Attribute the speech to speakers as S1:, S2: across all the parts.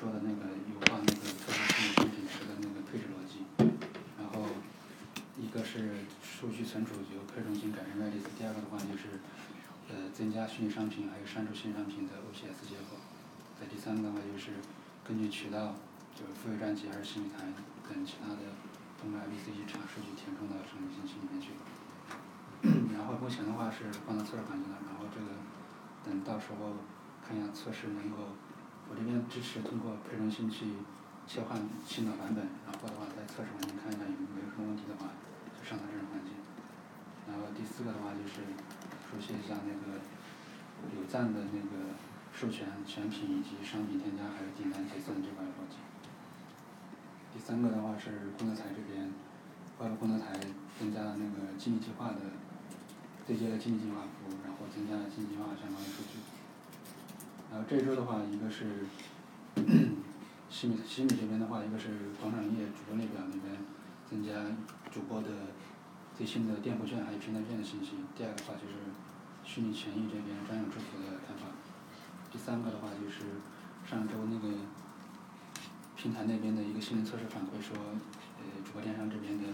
S1: 说的那个优化那个测试虚拟产品时的那个配置逻辑，然后一个是数据存储由可中心改成 Redis，第二个的话就是呃增加虚拟商品还有删除虚拟商品的 OPS 接口，再第三个的话就是根据渠道就是付费专辑还是新米团等其他的通过 IPC 查数据填充到商品信息里面去。然后目前的话是放到测试环境了，然后这个等到时候看一下测试能够，我这边支持通过配中心去切换新的版本，然后的话在测试环境看一下有没有什么问题的话，就上到这种环境。然后第四个的话就是熟悉一下那个有赞的那个授权选品以及商品添加还有订单结算这块逻辑。第三个的话是工作台这边，外部工作台增加了那个激励计划的对接了经济计划服务，然后增加了经济计划相关的数据。然后这周的话一个是西米西米这边的话，一个是广场页主播列表那边增加主播的最新的店铺券还有平台券的信息，第二个话就是虚拟权益这边专有支付的开发。第三个的话就是上周那个平台那边的一个性能测试反馈说，呃主播电商这边的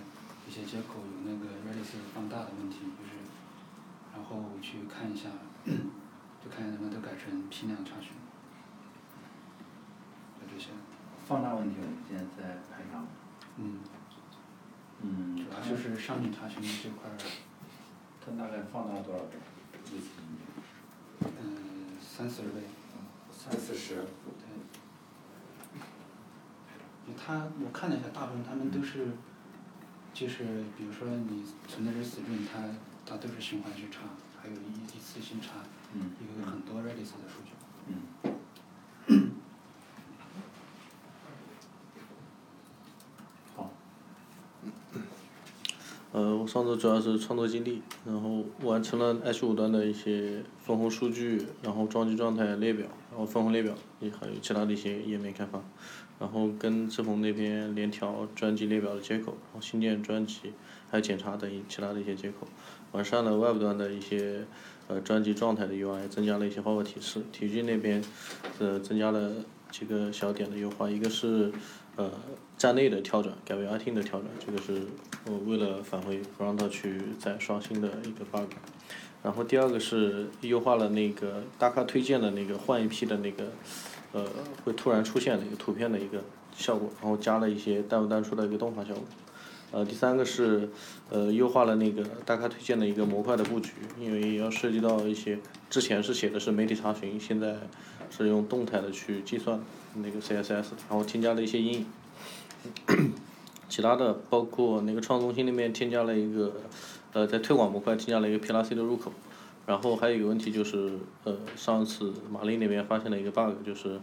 S1: 一些接口有那个 Redis 放大的问题，就是然后我去看一下，就看能不能都改成批量查询。就这些。
S2: 放大问题我们现在在排查。
S1: 嗯。
S2: 嗯
S1: 主要就是商品查询这块儿，
S2: 它大概放大多少倍？一次性
S1: 嗯三四十倍。
S2: 三四十。
S1: 对。就它我看了一下，大部分他们都是，就是比如说你存的是死润，它它都是循环去查，还有一一次性查，有很多 Redis 的数据。
S2: 嗯。好。
S3: 呃我上周主要是创作经历，然后完成了 H 五端的一些分红数据，然后装机状态列表，然后分红列表，也还有其他的一些页面开发。然后跟志鹏那边联调专辑列表的接口，然后新建专辑，还有检查等其他的一些接口，完善了外部端的一些呃专辑状态的 UI，增加了一些花卉提示。体育那边呃增加了几个小点的优化，一个是呃站内的跳转改为 i t 的跳转，这个是呃为了返回不让它去再刷新的一个 bug。然后第二个是优化了那个大咖推荐的那个换一批的那个。呃，会突然出现的一个图片的一个效果，然后加了一些淡入淡出的一个动画效果。呃，第三个是呃优化了那个大咖推荐的一个模块的布局，因为要涉及到一些之前是写的是媒体查询，现在是用动态的去计算那个 CSS，然后添加了一些阴影。其他的包括那个创作中心那边添加了一个呃在推广模块添加了一个 PLC 的入口。然后还有一个问题就是，呃，上次马丽那边发现了一个 bug，就是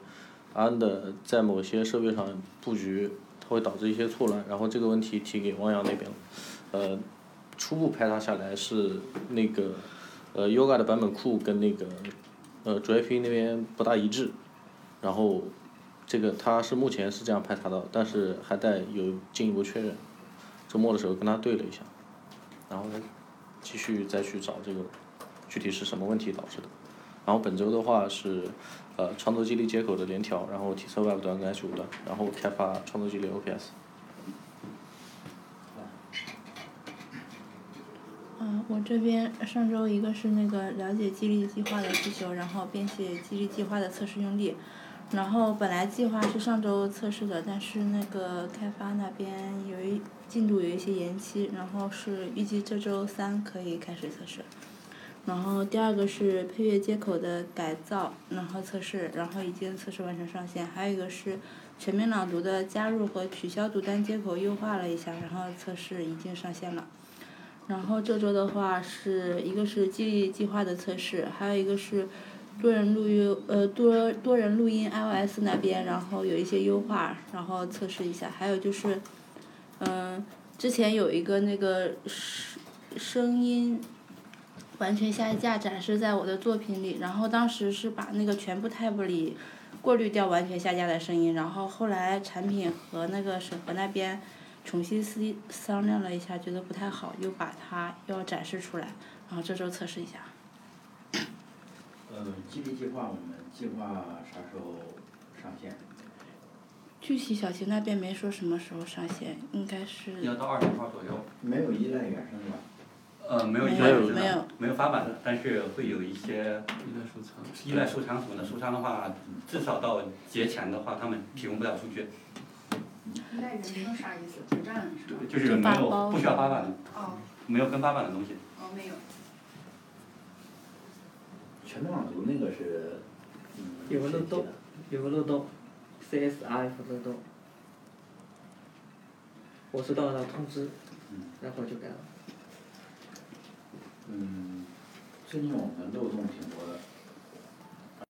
S3: 安的在某些设备上布局，它会导致一些错乱。然后这个问题提给汪洋那边了，呃，初步排查下来是那个呃 Yoga 的版本库跟那个呃主 API 那边不大一致。然后这个他是目前是这样排查到，但是还在有进一步确认。周末的时候跟他对了一下，然后继续再去找这个。具体是什么问题导致的？然后本周的话是，呃，创作激励接口的联调，然后体测外部端跟 H 五端，然后开发创作激励 OPS。
S4: 嗯，我这边上周一个是那个了解激励计划的需求，然后编写激励计划的测试用例，然后本来计划是上周测试的，但是那个开发那边有一进度有一些延期，然后是预计这周三可以开始测试。然后第二个是配乐接口的改造，然后测试，然后已经测试完成上线。还有一个是全面朗读的加入和取消读单接口优化了一下，然后测试已经上线了。然后这周的话是一个是激励计划的测试，还有一个是多人录音呃多多人录音 iOS 那边，然后有一些优化，然后测试一下。还有就是，嗯，之前有一个那个声声音。完全下架展示在我的作品里，然后当时是把那个全部 tab 里过滤掉完全下架的声音，然后后来产品和那个审核那边重新思商量了一下，觉得不太好，又把它要展示出来，然后这周测试一下。
S2: 嗯，激励计划我们计划啥时候上线？
S4: 具体小齐那边没说什么时候上线，应该是
S5: 要到二十号左右。
S2: 没有依赖原生吧？
S5: 呃，没有依
S4: 没有
S5: 赖原生
S4: 没有
S5: 的，没有发版的，但是会有一些
S1: 依赖收藏。
S5: 依赖收藏什么的，收藏的话，至少到节前的话，他们提供不了数据，
S6: 依赖原生啥意思？
S5: 就是没有不需要发版的，
S6: 哦
S5: 没有跟发版的东西。
S6: 哦，没有。
S2: 全面网读那个是，嗯，
S7: 有个漏洞有个漏洞，CSRF 漏洞。我收到了通知，
S2: 嗯
S7: 然后就改了。
S2: 嗯，最近我们漏洞挺多的，